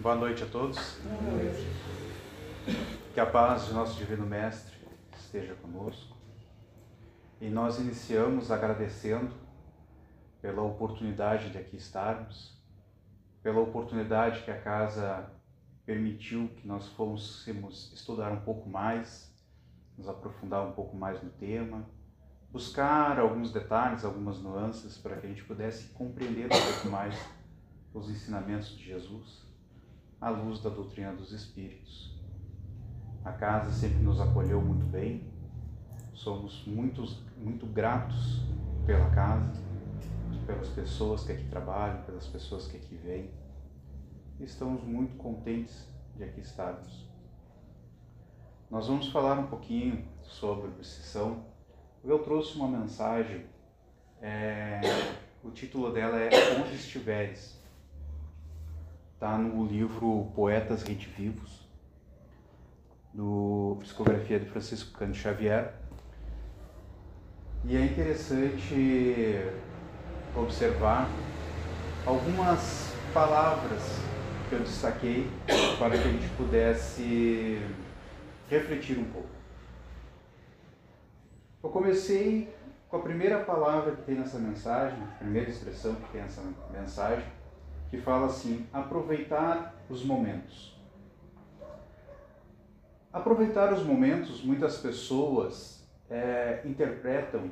Boa noite a todos. Que a paz de nosso Divino Mestre esteja conosco. E nós iniciamos agradecendo pela oportunidade de aqui estarmos, pela oportunidade que a casa permitiu que nós fôssemos estudar um pouco mais, nos aprofundar um pouco mais no tema, buscar alguns detalhes, algumas nuances para que a gente pudesse compreender um pouco mais os ensinamentos de Jesus à luz da doutrina dos Espíritos. A casa sempre nos acolheu muito bem, somos muitos, muito gratos pela casa, pelas pessoas que aqui trabalham, pelas pessoas que aqui vêm. Estamos muito contentes de aqui estarmos. Nós vamos falar um pouquinho sobre obsessão. Eu trouxe uma mensagem, é, o título dela é Onde Estiveres está no livro Poetas Redivivos, do Psicografia de Francisco Cândido Xavier. E é interessante observar algumas palavras que eu destaquei para que a gente pudesse refletir um pouco. Eu comecei com a primeira palavra que tem nessa mensagem, a primeira expressão que tem nessa mensagem, que fala assim: aproveitar os momentos. Aproveitar os momentos, muitas pessoas é, interpretam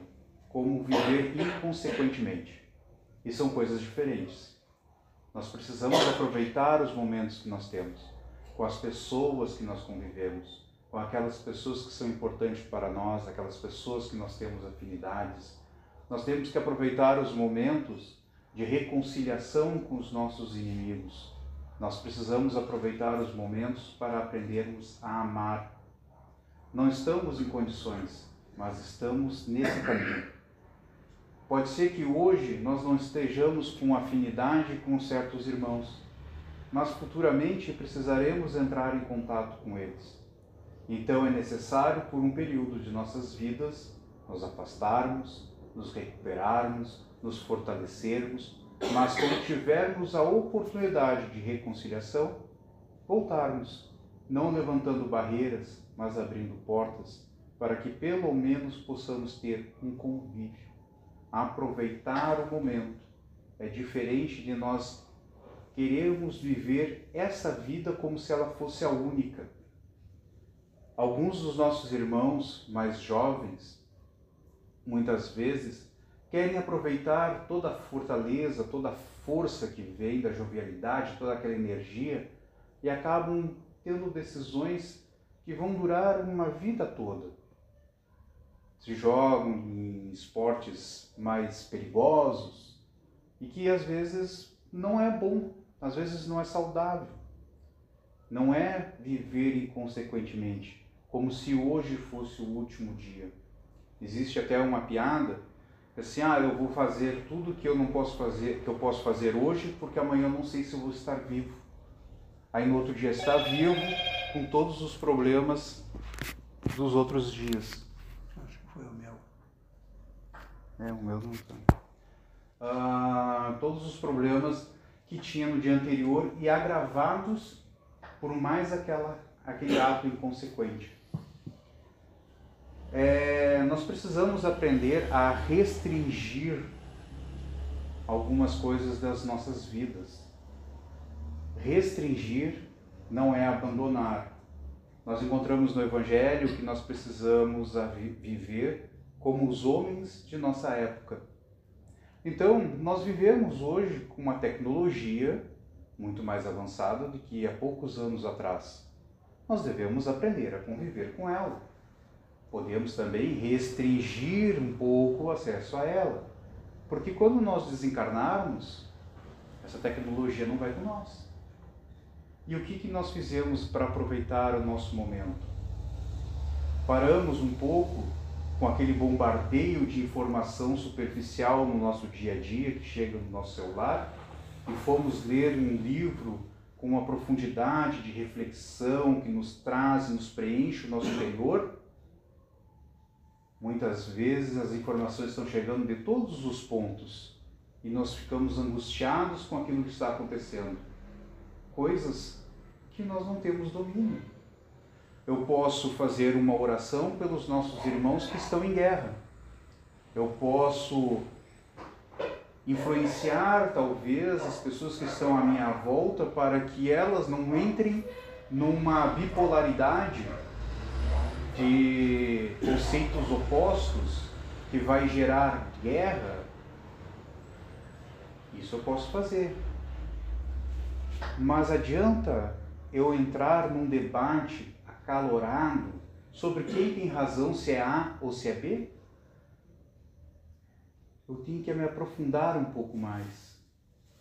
como viver inconsequentemente. E são coisas diferentes. Nós precisamos aproveitar os momentos que nós temos, com as pessoas que nós convivemos, com aquelas pessoas que são importantes para nós, aquelas pessoas que nós temos afinidades. Nós temos que aproveitar os momentos de reconciliação com os nossos inimigos. Nós precisamos aproveitar os momentos para aprendermos a amar. Não estamos em condições, mas estamos nesse caminho. Pode ser que hoje nós não estejamos com afinidade com certos irmãos, mas futuramente precisaremos entrar em contato com eles. Então é necessário, por um período de nossas vidas, nos afastarmos, nos recuperarmos, nos fortalecermos, mas quando tivermos a oportunidade de reconciliação, voltarmos, não levantando barreiras, mas abrindo portas, para que pelo menos possamos ter um convívio. Aproveitar o momento é diferente de nós querermos viver essa vida como se ela fosse a única. Alguns dos nossos irmãos mais jovens, muitas vezes, querem aproveitar toda a fortaleza, toda a força que vem da jovialidade, toda aquela energia e acabam tendo decisões que vão durar uma vida toda. Se jogam em esportes mais perigosos e que às vezes não é bom, às vezes não é saudável. Não é viver inconsequentemente, como se hoje fosse o último dia. Existe até uma piada assim, ah, eu vou fazer tudo que eu não posso fazer, que eu posso fazer hoje, porque amanhã eu não sei se eu vou estar vivo. Aí no outro dia está vivo com todos os problemas dos outros dias. Acho que foi o meu. É, o meu não está. Ah, todos os problemas que tinha no dia anterior e agravados por mais aquela, aquele ato inconsequente é, nós precisamos aprender a restringir algumas coisas das nossas vidas. Restringir não é abandonar. Nós encontramos no Evangelho que nós precisamos viver como os homens de nossa época. Então, nós vivemos hoje com uma tecnologia muito mais avançada do que há poucos anos atrás. Nós devemos aprender a conviver com ela podemos também restringir um pouco o acesso a ela. Porque quando nós desencarnarmos, essa tecnologia não vai com nós. E o que, que nós fizemos para aproveitar o nosso momento? Paramos um pouco com aquele bombardeio de informação superficial no nosso dia a dia que chega no nosso celular e fomos ler um livro com uma profundidade de reflexão que nos traz, nos preenche o nosso interior Muitas vezes as informações estão chegando de todos os pontos e nós ficamos angustiados com aquilo que está acontecendo. coisas que nós não temos domínio. Eu posso fazer uma oração pelos nossos irmãos que estão em guerra. Eu posso influenciar talvez as pessoas que estão à minha volta para que elas não entrem numa bipolaridade de conceitos opostos que vai gerar guerra. Isso eu posso fazer. Mas adianta eu entrar num debate acalorado sobre quem tem razão, se é A ou se é B? eu tenho que me aprofundar um pouco mais.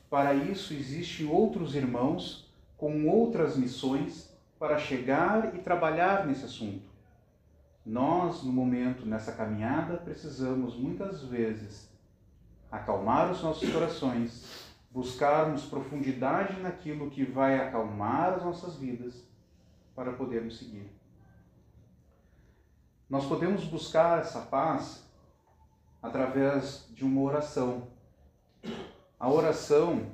Para isso, existem outros irmãos com outras missões para chegar e trabalhar nesse assunto. Nós, no momento, nessa caminhada, precisamos muitas vezes acalmar os nossos corações, buscarmos profundidade naquilo que vai acalmar as nossas vidas para podermos seguir. Nós podemos buscar essa paz através de uma oração. A oração,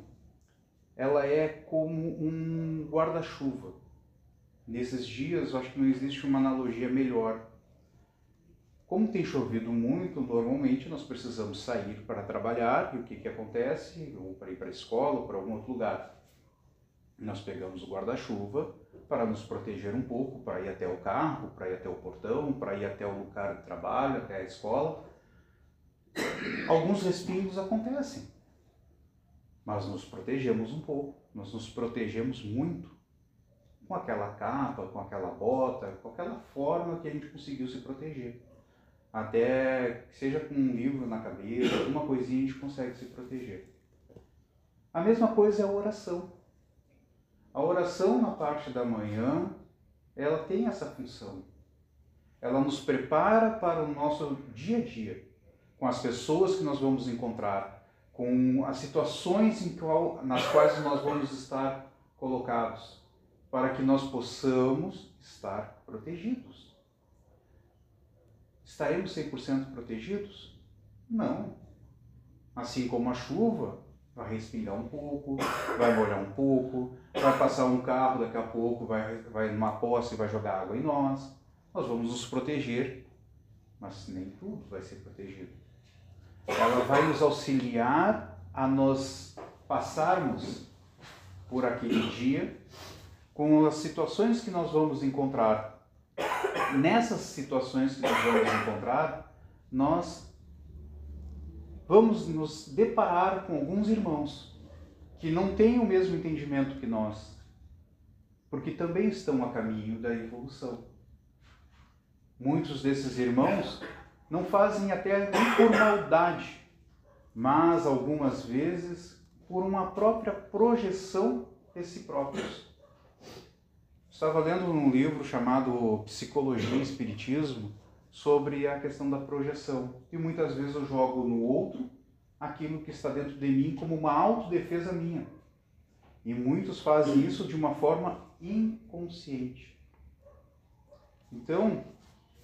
ela é como um guarda-chuva. Nesses dias, eu acho que não existe uma analogia melhor. Como tem chovido muito, normalmente nós precisamos sair para trabalhar e o que, que acontece? Ou para ir para a escola ou para algum outro lugar. Nós pegamos o guarda-chuva para nos proteger um pouco, para ir até o carro, para ir até o portão, para ir até o lugar de trabalho, até a escola alguns respingos acontecem, mas nos protegemos um pouco, nós nos protegemos muito com aquela capa, com aquela bota, com aquela forma que a gente conseguiu se proteger. Até seja com um livro na cabeça, alguma coisinha a gente consegue se proteger. A mesma coisa é a oração. A oração na parte da manhã, ela tem essa função. Ela nos prepara para o nosso dia a dia com as pessoas que nós vamos encontrar, com as situações qual, nas quais nós vamos estar colocados, para que nós possamos estar protegidos. Estaremos 100% protegidos? Não. Assim como a chuva vai respingar um pouco, vai molhar um pouco, vai passar um carro daqui a pouco, vai, vai numa poça e vai jogar água em nós. Nós vamos nos proteger, mas nem tudo vai ser protegido. Ela vai nos auxiliar a nos passarmos por aquele dia com as situações que nós vamos encontrar. Nessas situações que nós vamos encontrar, nós vamos nos deparar com alguns irmãos que não têm o mesmo entendimento que nós, porque também estão a caminho da evolução. Muitos desses irmãos não fazem até por maldade, mas algumas vezes por uma própria projeção de si próprios. Estava lendo um livro chamado Psicologia e Espiritismo sobre a questão da projeção. E muitas vezes eu jogo no outro aquilo que está dentro de mim como uma autodefesa minha. E muitos fazem isso de uma forma inconsciente. Então,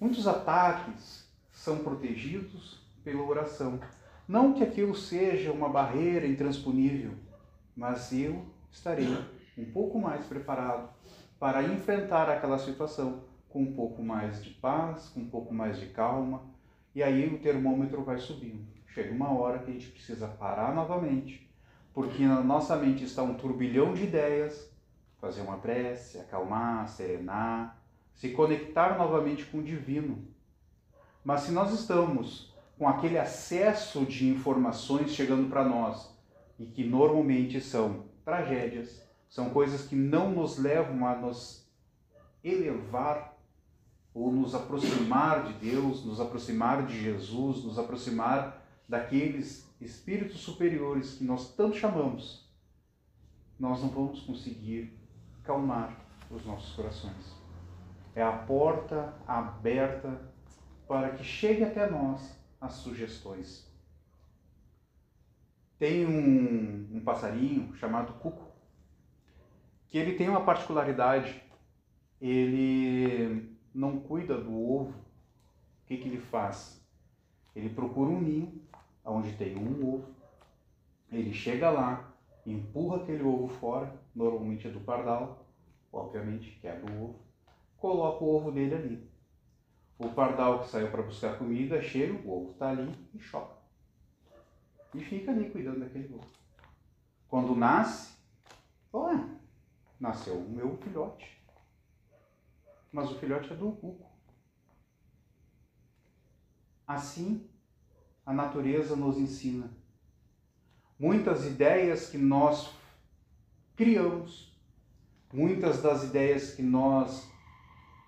muitos ataques, são protegidos pela oração. Não que aquilo seja uma barreira intransponível, mas eu estarei um pouco mais preparado para enfrentar aquela situação com um pouco mais de paz, com um pouco mais de calma, e aí o termômetro vai subindo. Chega uma hora que a gente precisa parar novamente, porque na nossa mente está um turbilhão de ideias, fazer uma prece, acalmar, serenar, se conectar novamente com o divino, mas se nós estamos com aquele acesso de informações chegando para nós, e que normalmente são tragédias, são coisas que não nos levam a nos elevar ou nos aproximar de Deus, nos aproximar de Jesus, nos aproximar daqueles espíritos superiores que nós tanto chamamos, nós não vamos conseguir calmar os nossos corações. É a porta aberta para que chegue até nós as sugestões. Tem um, um passarinho chamado cuco, que ele tem uma particularidade, ele não cuida do ovo. O que, que ele faz? Ele procura um ninho onde tem um ovo, ele chega lá, empurra aquele ovo fora, normalmente é do pardal, obviamente, quebra o ovo, coloca o ovo dele ali. O pardal que saiu para buscar comida chega, o ovo está ali e choca. E fica ali cuidando daquele ovo. Quando nasce, olha, nasceu o meu filhote. Mas o filhote é do cuco. Assim, a natureza nos ensina. Muitas ideias que nós criamos, muitas das ideias que nós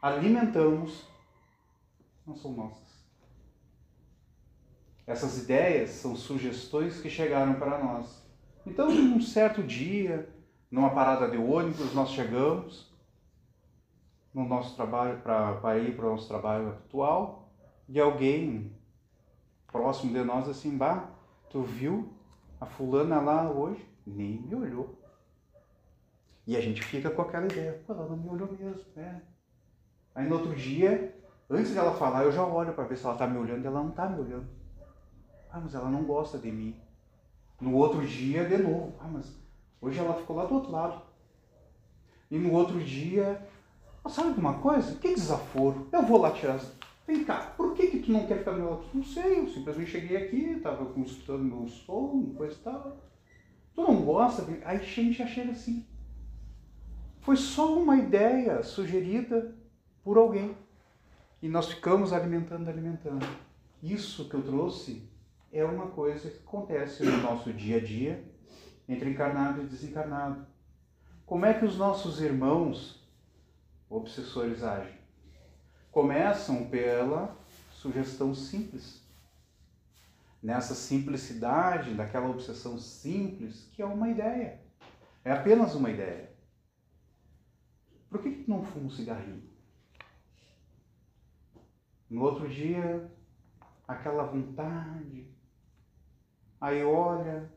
alimentamos, não são nossas. Essas ideias são sugestões que chegaram para nós. Então, num certo dia, numa parada de ônibus, nós chegamos no nosso trabalho para ir para o nosso trabalho atual e alguém próximo de nós assim, bah, tu viu a fulana lá hoje? Nem me olhou. E a gente fica com aquela ideia, pô, ela não me olhou mesmo, né? Aí no outro dia, antes dela falar, eu já olho para ver se ela tá me olhando, e ela não tá me olhando. Ah, mas ela não gosta de mim. No outro dia, de novo, ah, mas hoje ela ficou lá do outro lado. E no outro dia, ah, sabe de uma coisa? Que desaforo. Eu vou lá tirar as Vem cá, por que, que tu não quer ficar do meu lado? Não sei, eu simplesmente cheguei aqui, estava escutando meu som, coisa e tal. Tu não gosta? Aí a gente já chega assim. Foi só uma ideia sugerida por alguém. E nós ficamos alimentando, alimentando. Isso que eu trouxe é uma coisa que acontece no nosso dia a dia, entre encarnado e desencarnado. Como é que os nossos irmãos obsessores agem? começam pela sugestão simples. Nessa simplicidade, daquela obsessão simples, que é uma ideia. É apenas uma ideia. Por que, que não fuma um cigarrinho? No outro dia, aquela vontade. Aí olha,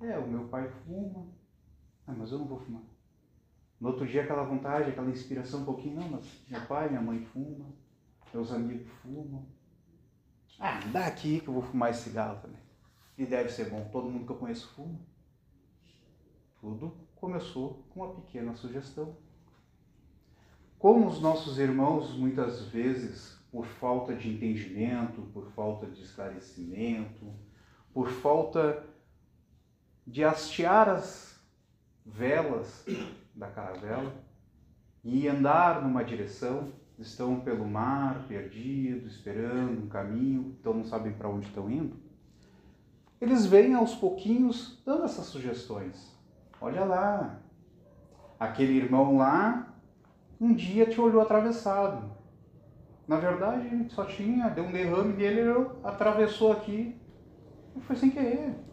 é, o meu pai fuma, ah, mas eu não vou fumar. No outro dia, aquela vontade, aquela inspiração um pouquinho, não, mas meu pai, minha mãe fuma, meus amigos fumam. Ah, dá aqui que eu vou fumar esse cigarro também. E deve ser bom, todo mundo que eu conheço fuma. Tudo começou com uma pequena sugestão. Como os nossos irmãos, muitas vezes, por falta de entendimento, por falta de esclarecimento, por falta de hastear as velas da caravela e andar numa direção, estão pelo mar, perdidos, esperando um caminho, então não sabem para onde estão indo. Eles vêm aos pouquinhos dando essas sugestões. Olha lá, aquele irmão lá um dia te olhou atravessado. Na verdade, só tinha, deu um derrame dele, ele atravessou aqui e foi sem querer.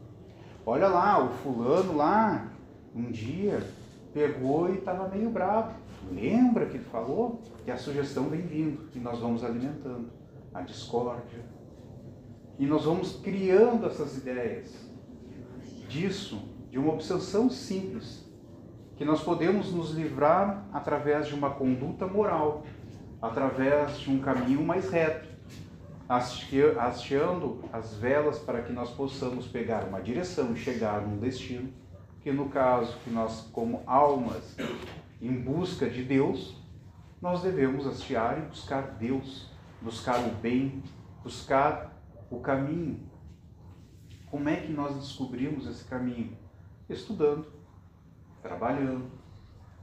Olha lá, o fulano lá, um dia pegou e estava meio bravo. Lembra que ele falou? que a sugestão vem vindo e nós vamos alimentando a discórdia. E nós vamos criando essas ideias disso, de uma obsessão simples, que nós podemos nos livrar através de uma conduta moral, através de um caminho mais reto, hasteando as velas para que nós possamos pegar uma direção e chegar num destino que no caso que nós, como almas em busca de Deus, nós devemos hastear e buscar Deus, buscar o bem, buscar o caminho. Como é que nós descobrimos esse caminho? Estudando, trabalhando,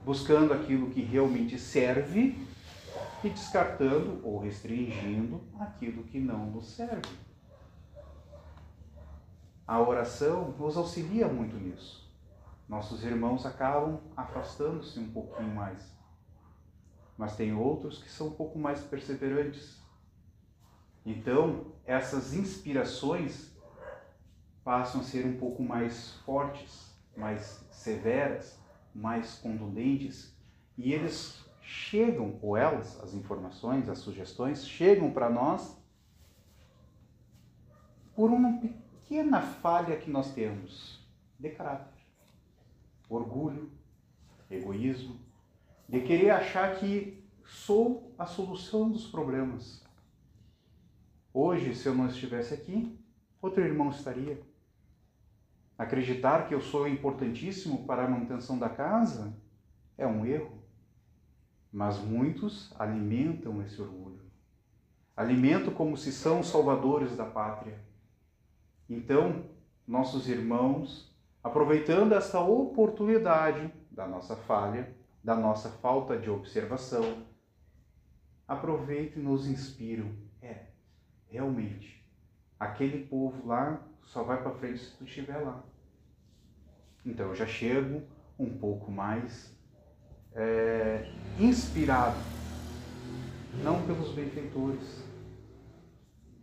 buscando aquilo que realmente serve e descartando ou restringindo aquilo que não nos serve. A oração nos auxilia muito nisso nossos irmãos acabam afastando-se um pouquinho mais. Mas tem outros que são um pouco mais perseverantes. Então, essas inspirações passam a ser um pouco mais fortes, mais severas, mais contundentes, e eles chegam, ou elas, as informações, as sugestões, chegam para nós por uma pequena falha que nós temos de caráter orgulho, egoísmo, de querer achar que sou a solução dos problemas. Hoje, se eu não estivesse aqui, outro irmão estaria. Acreditar que eu sou importantíssimo para a manutenção da casa é um erro. Mas muitos alimentam esse orgulho. Alimentam como se são salvadores da pátria. Então, nossos irmãos, aproveitando esta oportunidade da nossa falha, da nossa falta de observação, aproveitam e nos inspiram. É, realmente, aquele povo lá só vai para frente se tu estiver lá. Então eu já chego um pouco mais é, inspirado, não pelos benfeitores,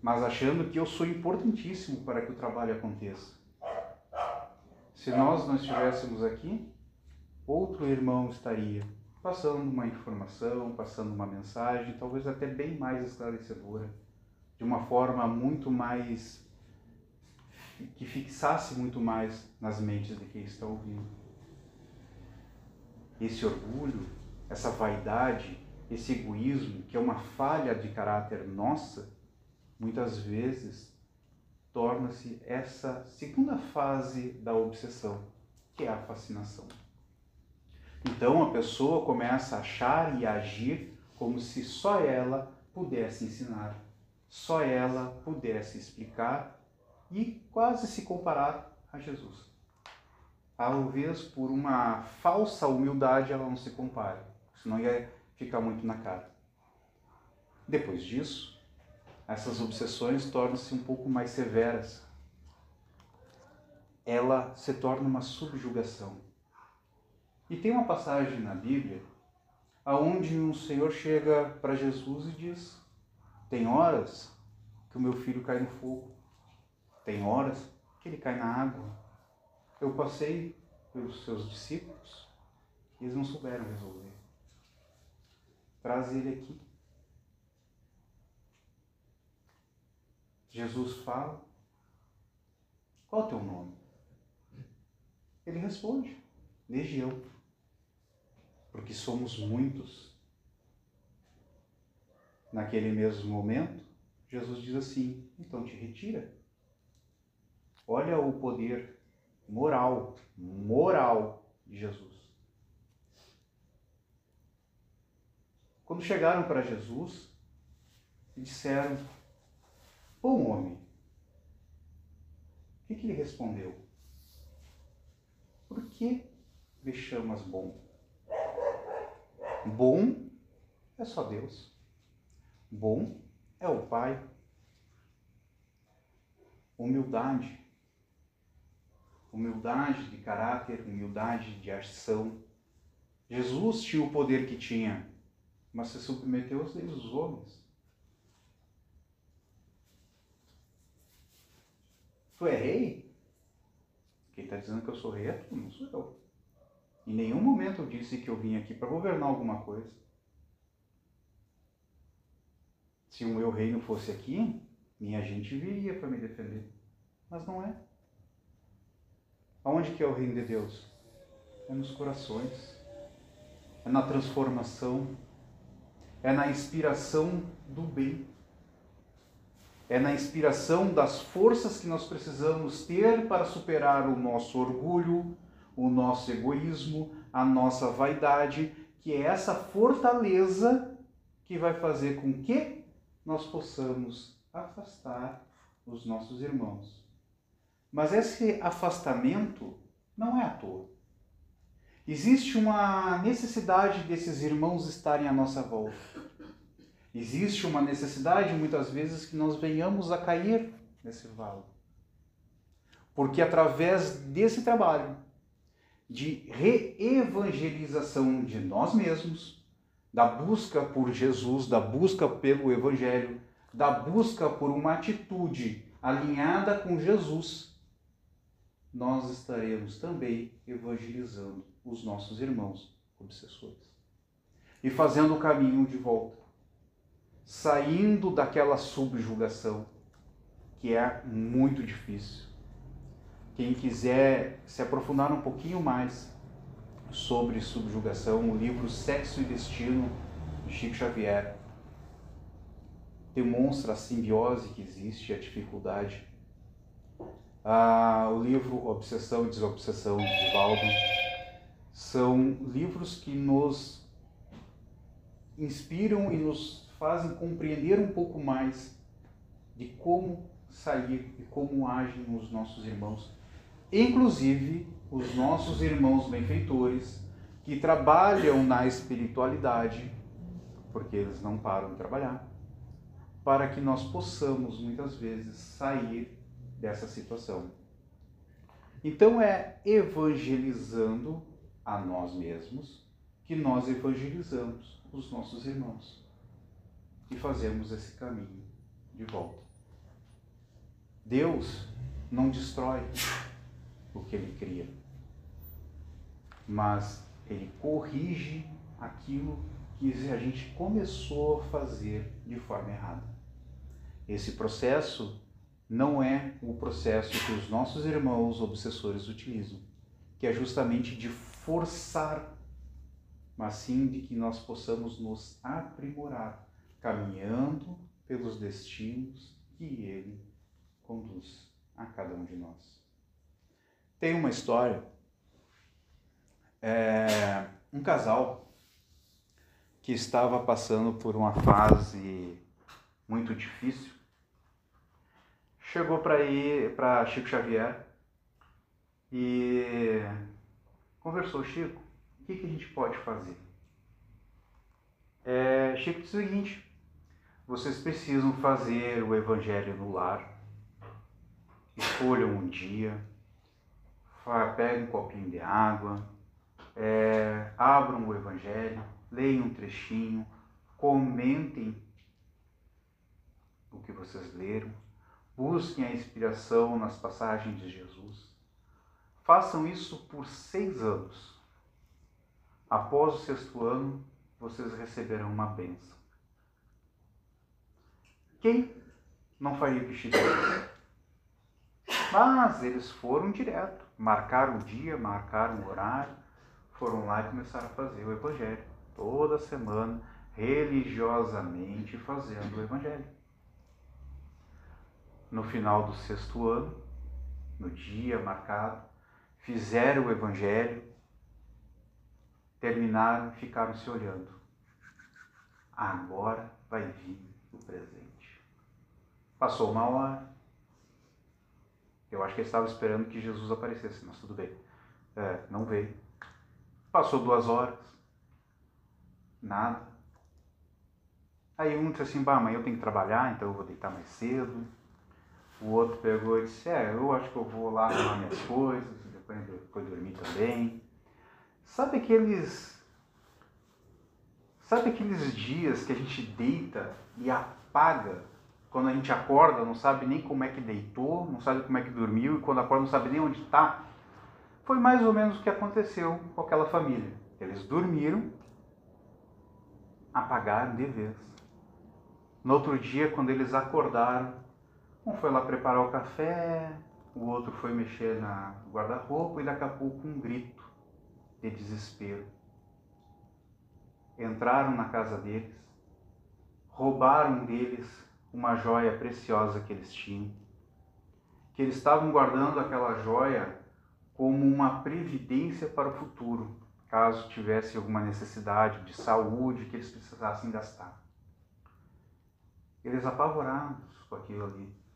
mas achando que eu sou importantíssimo para que o trabalho aconteça. Se nós não estivéssemos aqui, outro irmão estaria passando uma informação, passando uma mensagem, talvez até bem mais esclarecedora, de uma forma muito mais que fixasse muito mais nas mentes de quem está ouvindo. Esse orgulho, essa vaidade, esse egoísmo, que é uma falha de caráter nossa, muitas vezes torna-se essa segunda fase da obsessão, que é a fascinação. Então a pessoa começa a achar e agir como se só ela pudesse ensinar, só ela pudesse explicar e quase se comparar a Jesus. Talvez por uma falsa humildade ela não se compare, senão ia ficar muito na cara. Depois disso, essas obsessões tornam-se um pouco mais severas. Ela se torna uma subjugação. E tem uma passagem na Bíblia aonde um Senhor chega para Jesus e diz: Tem horas que o meu filho cai no fogo. Tem horas que ele cai na água. Eu passei pelos seus discípulos e eles não souberam resolver. Traz ele aqui. Jesus fala: Qual é o teu nome? Ele responde: Legião. Porque somos muitos. Naquele mesmo momento, Jesus diz assim: Então te retira Olha o poder moral, moral de Jesus. Quando chegaram para Jesus e disseram: Bom homem, o que, que ele respondeu? Por que me chamas bom? Bom é só Deus. Bom é o Pai. Humildade humildade de caráter, humildade de ação. Jesus tinha o poder que tinha, mas se submeteu aos leis dos homens. Tu é rei? Quem está dizendo que eu sou rei é tu, não sou eu. Em nenhum momento eu disse que eu vim aqui para governar alguma coisa. Se o meu reino fosse aqui, minha gente viria para me defender. Mas não é. Aonde que é o reino de Deus? É nos corações, é na transformação, é na inspiração do bem, é na inspiração das forças que nós precisamos ter para superar o nosso orgulho, o nosso egoísmo, a nossa vaidade, que é essa fortaleza que vai fazer com que nós possamos afastar os nossos irmãos mas esse afastamento não é à toa. Existe uma necessidade desses irmãos estarem à nossa volta. Existe uma necessidade, muitas vezes, que nós venhamos a cair nesse vale. Porque através desse trabalho de reevangelização de nós mesmos, da busca por Jesus, da busca pelo Evangelho, da busca por uma atitude alinhada com Jesus, nós estaremos também evangelizando os nossos irmãos obsessores e fazendo o caminho de volta, saindo daquela subjugação que é muito difícil. Quem quiser se aprofundar um pouquinho mais sobre subjugação, o livro Sexo e Destino de Chico Xavier demonstra a simbiose que existe, a dificuldade Ah, o livro Obsessão e Desobsessão de Valdo são livros que nos inspiram e nos fazem compreender um pouco mais de como sair e como agem os nossos irmãos, inclusive os nossos irmãos benfeitores que trabalham na espiritualidade, porque eles não param de trabalhar, para que nós possamos muitas vezes sair dessa situação. Então é evangelizando a nós mesmos que nós evangelizamos os nossos irmãos e fazemos esse caminho de volta. Deus não destrói o que ele cria, mas ele corrige aquilo que a gente começou a fazer de forma errada. Esse processo não é o processo que os nossos irmãos obsessores utilizam, que é justamente de forçar, mas sim de que nós possamos nos aprimorar, caminhando pelos destinos que Ele conduz a cada um de nós. Tem uma história, é, um casal que estava passando por uma fase muito difícil, chegou para ir para Chico Xavier e conversou, Chico, o que, que a gente pode fazer? É, Chico disse o seguinte, vocês precisam fazer o evangelho no lar, escolham um dia, peguem um copinho de água, é, abram o Evangelho, leiam um trechinho, comentem o que vocês leram, busquem a inspiração nas passagens de Jesus. Façam isso por seis anos. Após o sexto ano, vocês receberão uma bênção. Quem não faria o que Chico mas eles foram direto, marcaram o dia, marcaram o horário, foram lá e começaram a fazer o Evangelho. Toda semana, religiosamente fazendo o Evangelho. No final do sexto ano, no dia marcado, fizeram o Evangelho, terminaram ficaram se olhando. Agora vai vir o presente. Passou uma hora, eu acho que ele estava esperando que Jesus aparecesse, mas tudo bem. É, não veio. Passou duas horas. Nada. Aí um disse assim, bah, amanhã eu tenho que trabalhar, então eu vou deitar mais cedo. O outro pegou e disse, é, eu acho que eu vou lá arrumar minhas coisas, depois, depois dormir também. Sabe aqueles. Sabe aqueles dias que a gente deita e apaga quando a gente acorda, não sabe nem como é que deitou, não sabe como é que dormiu, e quando acorda não sabe nem onde está. Foi mais ou menos o que aconteceu com aquela família. Eles dormiram, apagaram de vez. No outro dia, quando eles acordaram, um foi lá preparar o café, o outro foi mexer na guarda-roupa e daqui a pouco um grito de desespero. Entraram na casa deles, roubaram deles uma joia preciosa que eles tinham, que eles estavam guardando aquela joia como uma previdência para o futuro, caso tivesse alguma necessidade de saúde que eles precisassem gastar. Eles apavorados com aquilo ali.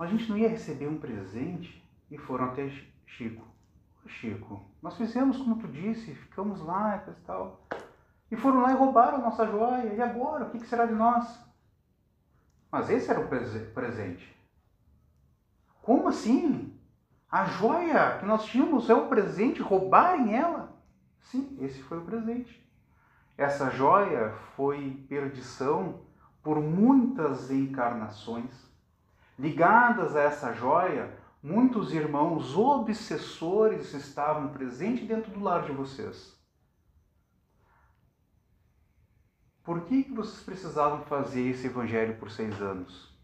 A gente não ia receber um presente e foram até Chico. Chico, nós fizemos como tu disse, ficamos lá e tal. E foram lá e roubaram a nossa joia. E agora? O que será de nós? Mas esse era o presente. Como assim? A joia que nós tínhamos é o presente, roubarem ela? Sim, esse foi o presente. Essa joia foi perdição por muitas encarnações. Ligadas a essa joia, muitos irmãos obsessores estavam presentes dentro do lar de vocês. Por que, que vocês precisavam fazer esse evangelho por seis anos?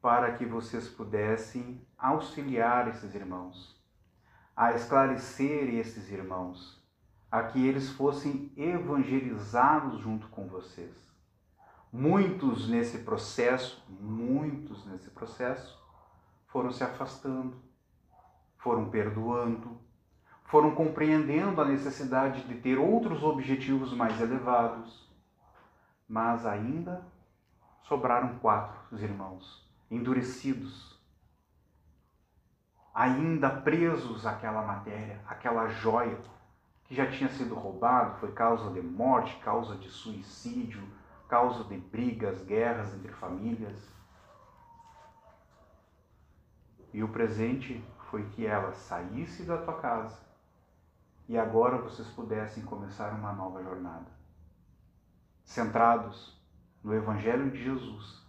Para que vocês pudessem auxiliar esses irmãos, a esclarecer esses irmãos, a que eles fossem evangelizados junto com vocês. Muitos nesse processo, muitos nesse processo, foram se afastando, foram perdoando, foram compreendendo a necessidade de ter outros objetivos mais elevados, mas ainda sobraram quatro irmãos, endurecidos, ainda presos àquela matéria, àquela joia que já tinha sido roubado, foi causa de morte, causa de suicídio, causa de brigas, guerras entre famílias. E o presente foi que ela saísse da tua casa e agora vocês pudessem começar uma nova jornada. Centrados no Evangelho de Jesus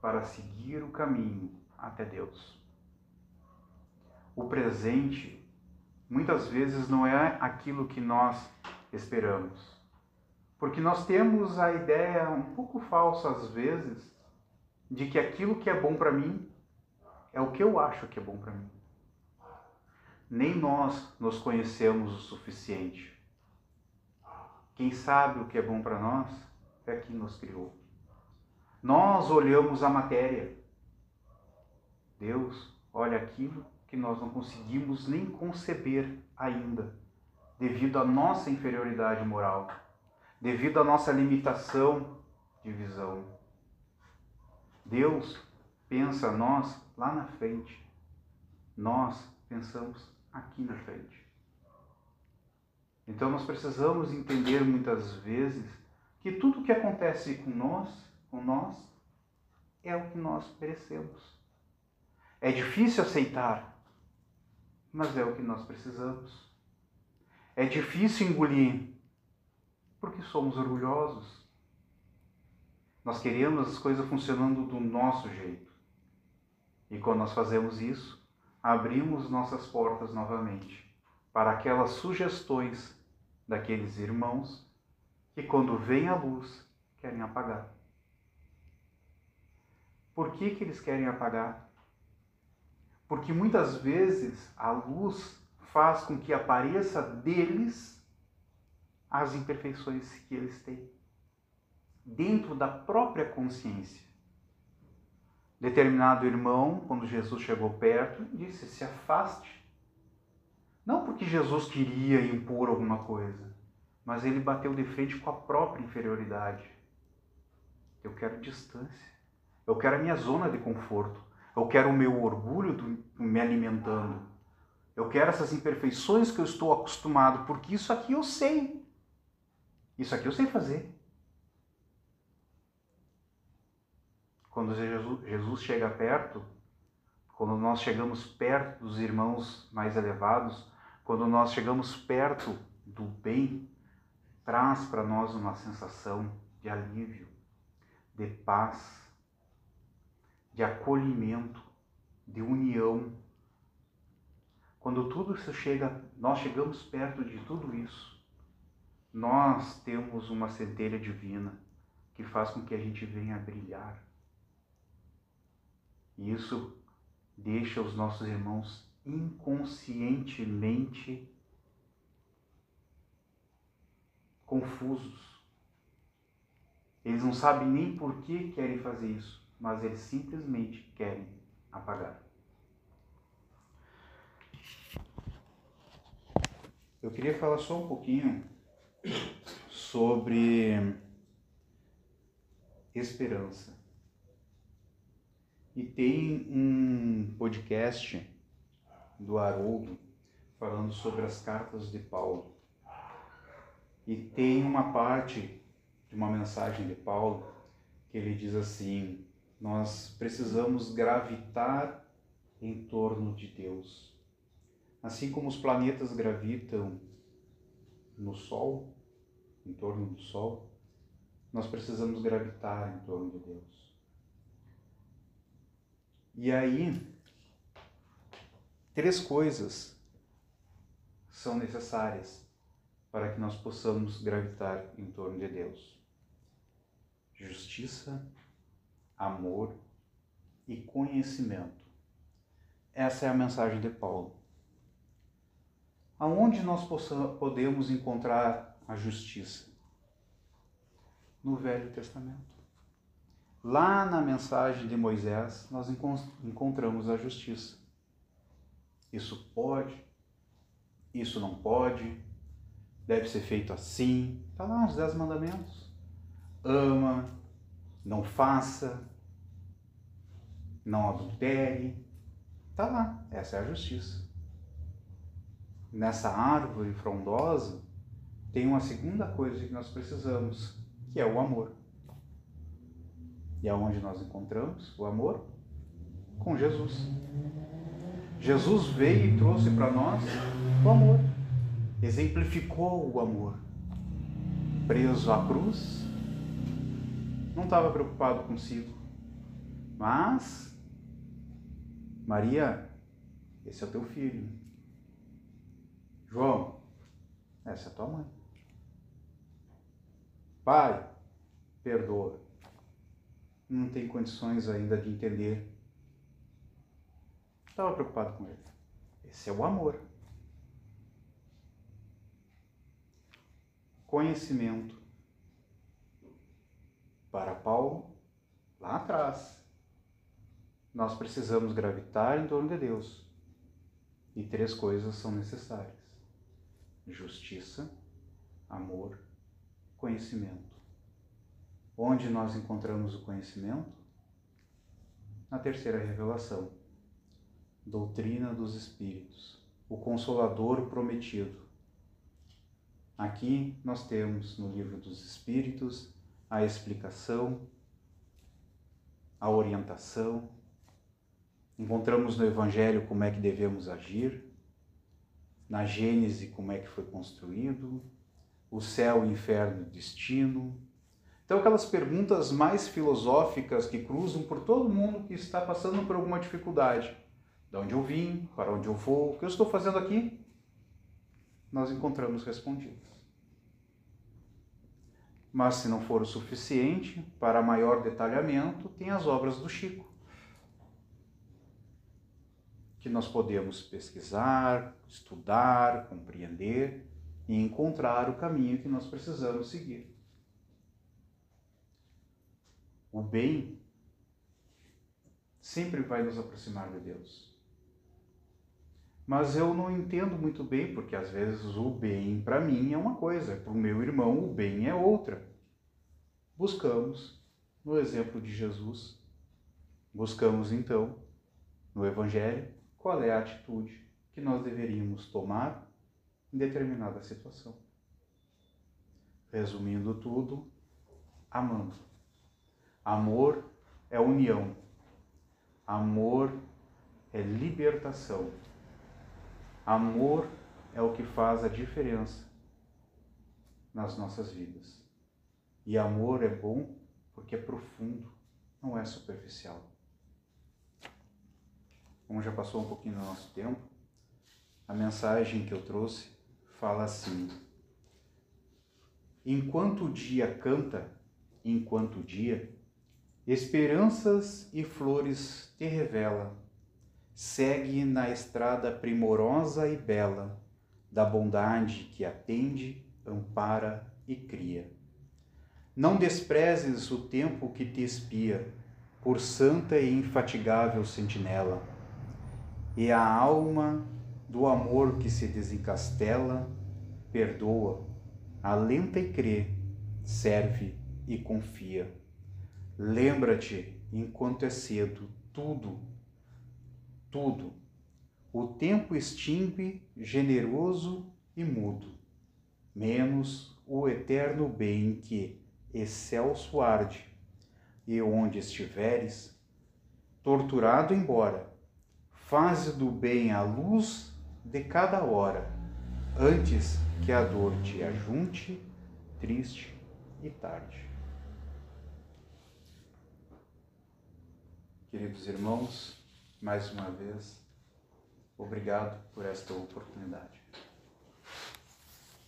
para seguir o caminho até Deus. O presente muitas vezes não é aquilo que nós esperamos. Porque nós temos a ideia um pouco falsa às vezes de que aquilo que é bom para mim é o que eu acho que é bom para mim. Nem nós nos conhecemos o suficiente. Quem sabe o que é bom para nós é quem nos criou. Nós olhamos a matéria. Deus olha aquilo que nós não conseguimos nem conceber ainda, devido à nossa inferioridade moral, devido à nossa limitação de visão. Deus pensa nós lá na frente. Nós pensamos aqui na frente. Então nós precisamos entender muitas vezes que tudo que acontece com nós, com nós, é o que nós merecemos. É difícil aceitar, mas é o que nós precisamos. É difícil engolir, porque somos orgulhosos. Nós queremos as coisas funcionando do nosso jeito. E quando nós fazemos isso, abrimos nossas portas novamente para aquelas sugestões daqueles irmãos que, quando vem a luz, querem apagar. Por que, que eles querem apagar? Porque muitas vezes a luz faz com que apareça deles as imperfeições que eles têm, dentro da própria consciência. Determinado irmão, quando Jesus chegou perto, disse: se afaste. Não porque Jesus queria impor alguma coisa, mas ele bateu de frente com a própria inferioridade. Eu quero distância. Eu quero a minha zona de conforto. Eu quero o meu orgulho do, me alimentando. Eu quero essas imperfeições que eu estou acostumado, porque isso aqui eu sei. Isso aqui eu sei fazer. Quando Jesus, Jesus chega perto, quando nós chegamos perto dos irmãos mais elevados, quando nós chegamos perto do bem, traz para nós uma sensação de alívio, de paz, de acolhimento, de união. Quando tudo isso chega, nós chegamos perto de tudo isso, nós temos uma centelha divina que faz com que a gente venha a brilhar. E isso deixa os nossos irmãos inconscientemente confusos. Eles não sabem nem por que querem fazer isso mas eles simplesmente querem apagar. Eu queria falar só um pouquinho sobre esperança. E tem um podcast do Haroldo falando sobre as cartas de Paulo. E tem uma parte de uma mensagem de Paulo que ele diz assim: nós precisamos gravitar em torno de Deus. Assim como os planetas gravitam no Sol, em torno do Sol, nós precisamos gravitar em torno de Deus. E aí, três coisas são necessárias para que nós possamos gravitar em torno de Deus: justiça, amor e conhecimento. Essa é a mensagem de Paulo. Aonde nós podemos encontrar a justiça? No Velho Testamento. lá na mensagem de Moisés, nós encontramos a justiça. Isso pode, isso não pode, deve ser feito assim. Está lá nos Dez Mandamentos. Ama, não faça, não adultere. Está lá, essa é a justiça. Nessa árvore frondosa, tem uma segunda coisa que nós precisamos, que é o amor. E aonde nós encontramos o amor? Com Jesus. Jesus veio e trouxe para nós o amor. Exemplificou o amor. Preso à cruz, não estava preocupado consigo. Mas, Maria, esse é o teu filho. João, essa é tua mãe. Pai, perdoa não tem condições ainda de entender. Estava preocupado com ele. Esse é o amor. Conhecimento. Para Paulo, lá atrás, nós precisamos gravitar em torno de Deus. E três coisas são necessárias: justiça, amor, conhecimento. Onde nós encontramos o conhecimento? Na terceira revelação, doutrina dos Espíritos, o Consolador prometido. Aqui nós temos no livro dos Espíritos a explicação, a orientação. Encontramos no Evangelho como é que devemos agir, na Gênese como é que foi construído, o céu, o inferno, o destino, então, aquelas perguntas mais filosóficas que cruzam por todo mundo que está passando por alguma dificuldade. De onde eu vim, para onde eu vou, o que eu estou fazendo aqui? Nós encontramos respondidas. Mas se não for o suficiente, para maior detalhamento, tem as obras do Chico, que nós podemos pesquisar, estudar, compreender e encontrar o caminho que nós precisamos seguir o bem sempre vai nos aproximar de Deus. Mas eu não entendo muito bem, porque às vezes o bem para mim é uma coisa, para o meu irmão o bem é outra. Buscamos no exemplo de Jesus, buscamos então no Evangelho qual é a atitude que nós deveríamos tomar em determinada situação. Resumindo tudo, amando Amor é união. Amor é libertação. Amor é o que faz a diferença nas nossas vidas. E amor é bom porque é profundo, não é superficial. Como já passou um pouquinho do nosso tempo, a mensagem que eu trouxe fala assim: Enquanto o dia canta, enquanto o dia, Esperanças e flores te revela. Segue na estrada primorosa e bela da bondade que atende, ampara e cria. Não desprezes o tempo que te espia, por santa e infatigável sentinela, e a alma do amor que se desencastela, perdoa, alenta e crê, serve e confia Lembra-te, enquanto é cedo, tudo, tudo. O tempo extingue, generoso e mudo, menos o eterno bem que, excelso arde, e onde estiveres, torturado embora, faze do bem a luz de cada hora, antes que a dor te ajunte, triste e tarde. Queridos irmãos, mais uma vez, obrigado por esta oportunidade.